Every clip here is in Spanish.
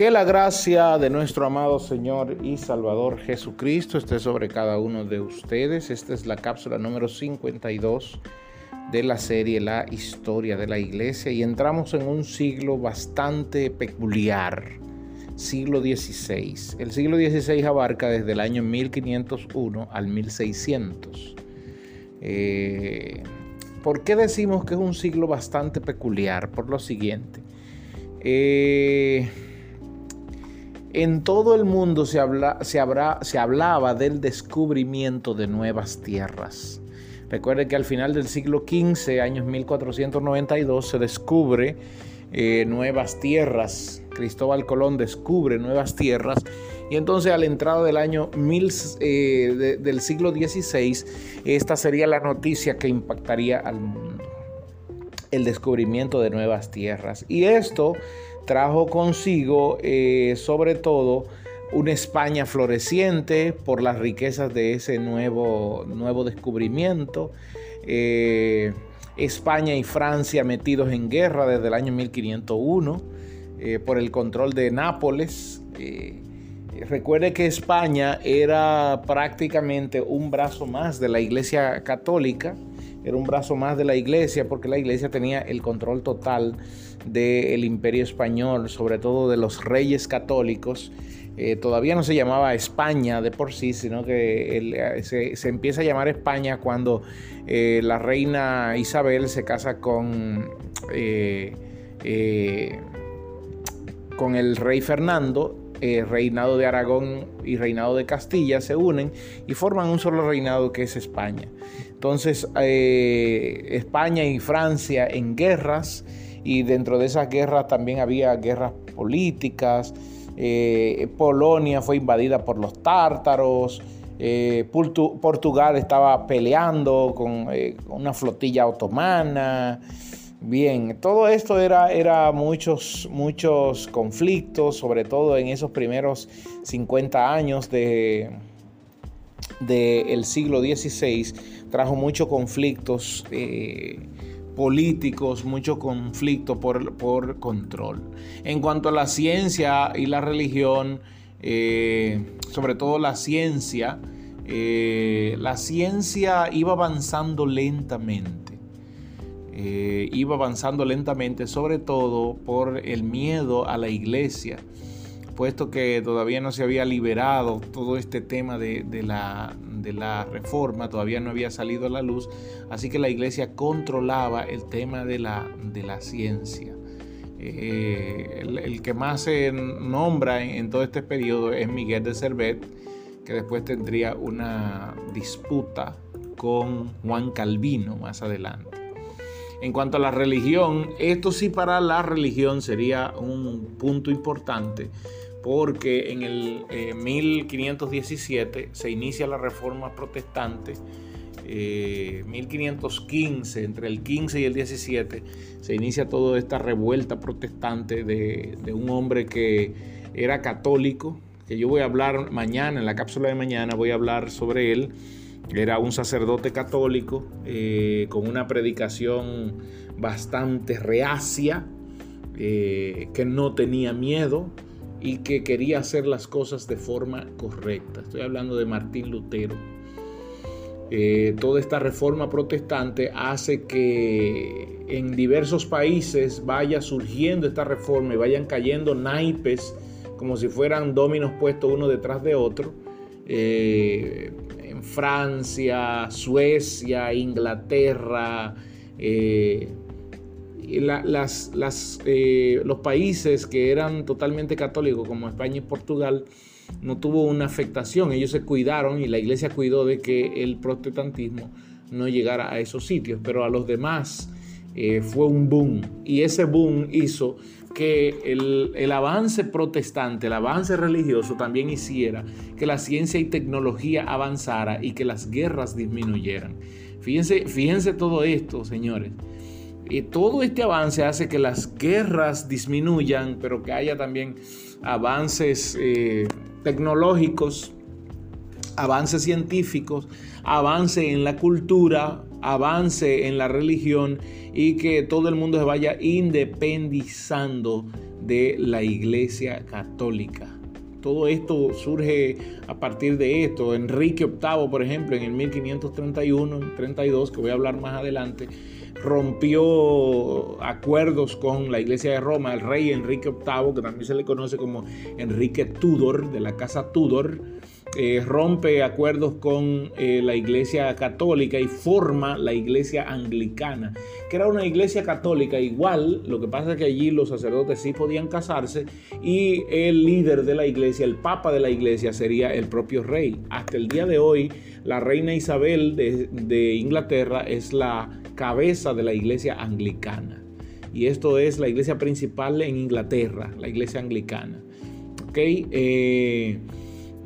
Que la gracia de nuestro amado Señor y Salvador Jesucristo esté sobre cada uno de ustedes. Esta es la cápsula número 52 de la serie La historia de la iglesia y entramos en un siglo bastante peculiar, siglo XVI. El siglo XVI abarca desde el año 1501 al 1600. Eh, ¿Por qué decimos que es un siglo bastante peculiar? Por lo siguiente. Eh, en todo el mundo se, habla, se, se hablaba del descubrimiento de nuevas tierras. Recuerde que al final del siglo XV, años 1492, se descubre eh, nuevas tierras. Cristóbal Colón descubre nuevas tierras. Y entonces a la entrada del año eh, del siglo XVI, esta sería la noticia que impactaría al mundo. El descubrimiento de nuevas tierras. Y esto trajo consigo eh, sobre todo una España floreciente por las riquezas de ese nuevo, nuevo descubrimiento. Eh, España y Francia metidos en guerra desde el año 1501 eh, por el control de Nápoles. recuerde que España era prácticamente un brazo más de la Iglesia Católica era un brazo más de la iglesia porque la iglesia tenía el control total del imperio español, sobre todo de los reyes católicos. Eh, todavía no se llamaba España de por sí, sino que eh, se, empieza a llamar España cuando eh, la reina Isabel se casa con, con el rey Fernando reinado de Aragón y reinado de Castilla se unen y forman un solo reinado que es España. Entonces, eh, España y Francia en guerras, y dentro de esas guerras también había guerras políticas. Eh, Polonia fue invadida por los tártaros. Eh, Portugal estaba peleando con una flotilla otomana. Bien, todo esto era, era muchos, muchos conflictos, sobre todo en esos primeros 50 años del de, siglo XVI trajo muchos conflictos eh, políticos, mucho conflicto por, por, control. En cuanto a la ciencia y la religión, eh, sobre todo la ciencia, eh, la ciencia iba avanzando lentamente. Iba avanzando lentamente, sobre todo por el miedo a la iglesia puesto que todavía no se había liberado todo este tema de, la, reforma, todavía no había salido a la luz, así que la iglesia controlaba el tema de la, ciencia. Eh, el, que más se nombra en, todo este periodo es Miguel de Cervet, que después tendría una disputa con Juan Calvino más adelante. En cuanto a la religión, esto sí para la religión sería un punto importante, porque en el 1517 eh, se inicia la reforma protestante, 1515, eh, entre el 15 y el 17, se inicia toda esta revuelta protestante de, un hombre que era católico, que yo voy a hablar mañana, en la cápsula de mañana voy a hablar sobre él. Era un sacerdote católico eh, con una predicación bastante reacia, que no tenía miedo, y que quería hacer las cosas de forma correcta. Estoy hablando de Martín Lutero. Eh, toda esta reforma protestante hace que en diversos países vaya surgiendo esta reforma y vayan cayendo naipes como si fueran dominos puestos uno detrás de otro. Eh, Francia, Suecia, Inglaterra, eh, las, eh, los países que eran totalmente católicos, como España y Portugal, no tuvo una afectación. Ellos se cuidaron y la iglesia cuidó de que el protestantismo no llegara a esos sitios, pero a los demás eh, fue un boom. Y ese boom hizo que el, el, avance protestante, el avance religioso también hiciera que la ciencia y tecnología avanzara y que las guerras disminuyeran. Fíjense, fíjense todo esto, señores. Todo este avance hace que las guerras disminuyan, pero que haya también avances eh, tecnológicos, avances científicos, avance en la cultura, avance en la religión y que todo el mundo se vaya independizando de la Iglesia Católica. Todo esto surge a partir de esto. Enrique VIII, por ejemplo, en el 1531, 32, que voy a hablar más adelante, rompió acuerdos con la iglesia de Roma, el rey Enrique VIII, que también se le conoce como Enrique Tudor, de la casa Tudor, eh, rompe acuerdos con eh, la iglesia católica y forma la iglesia anglicana, que era una iglesia católica igual, lo que pasa es que allí los sacerdotes sí podían casarse y el líder de la iglesia, el papa de la iglesia sería el propio rey. Hasta el día de hoy, la reina Isabel de, Inglaterra es la cabeza de la iglesia anglicana. Y esto es la iglesia principal en Inglaterra, la iglesia anglicana. ¿Ok? Eh,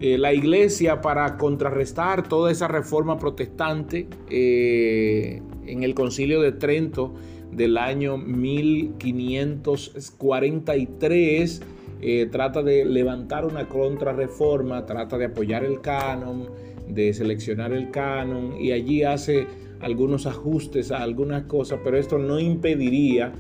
eh, la iglesia para contrarrestar toda esa reforma protestante eh, en el concilio de Trento del año 1543 eh, trata de levantar una contrarreforma, trata de apoyar el canon, de seleccionar el canon y allí hace algunos ajustes a algunas cosas, pero esto no impediría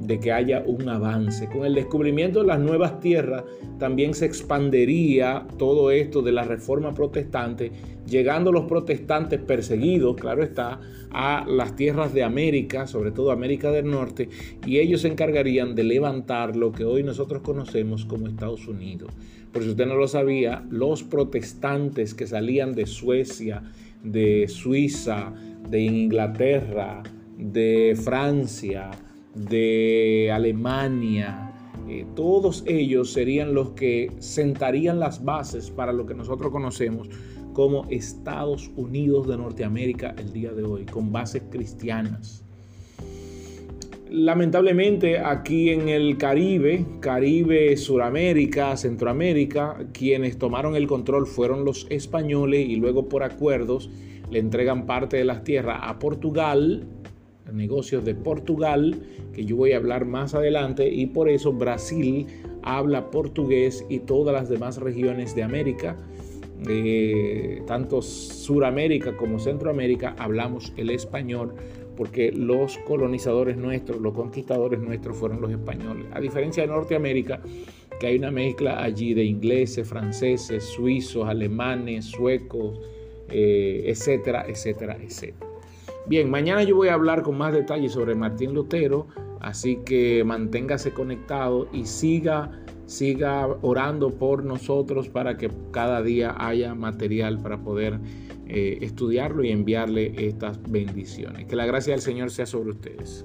de que haya un avance. Con el descubrimiento de las nuevas tierras también se expandería todo esto de la reforma protestante, llegando los protestantes perseguidos, claro está, a las tierras de América, sobre todo América del Norte, y ellos se encargarían de levantar lo que hoy nosotros conocemos como Estados Unidos. Por si usted no lo sabía, los protestantes que salían de Suecia, de Suiza, de Inglaterra, de Francia, de Alemania, eh, todos ellos serían los que sentarían las bases para lo que nosotros conocemos como Estados Unidos de Norteamérica el día de hoy, con bases cristianas. Lamentablemente aquí en el Caribe, Caribe, Suramérica, Centroamérica, quienes tomaron el control fueron los españoles y luego por acuerdos le entregan parte de las tierras a Portugal, negocios de Portugal, que yo voy a hablar más adelante, y por eso Brasil habla portugués y todas las demás regiones de América, eh, tanto Suramérica como Centroamérica, hablamos el español porque los colonizadores nuestros, los conquistadores nuestros fueron los españoles. A diferencia de Norteamérica, que hay una mezcla allí de ingleses, franceses, suizos, alemanes, suecos, eh, etcétera, etcétera, etcétera. Bien, mañana yo voy a hablar con más detalles sobre Martín Lutero, así que manténgase conectado y siga, siga orando por nosotros para que cada día haya material para poder eh, estudiarlo y enviarle estas bendiciones. Que la gracia del Señor sea sobre ustedes.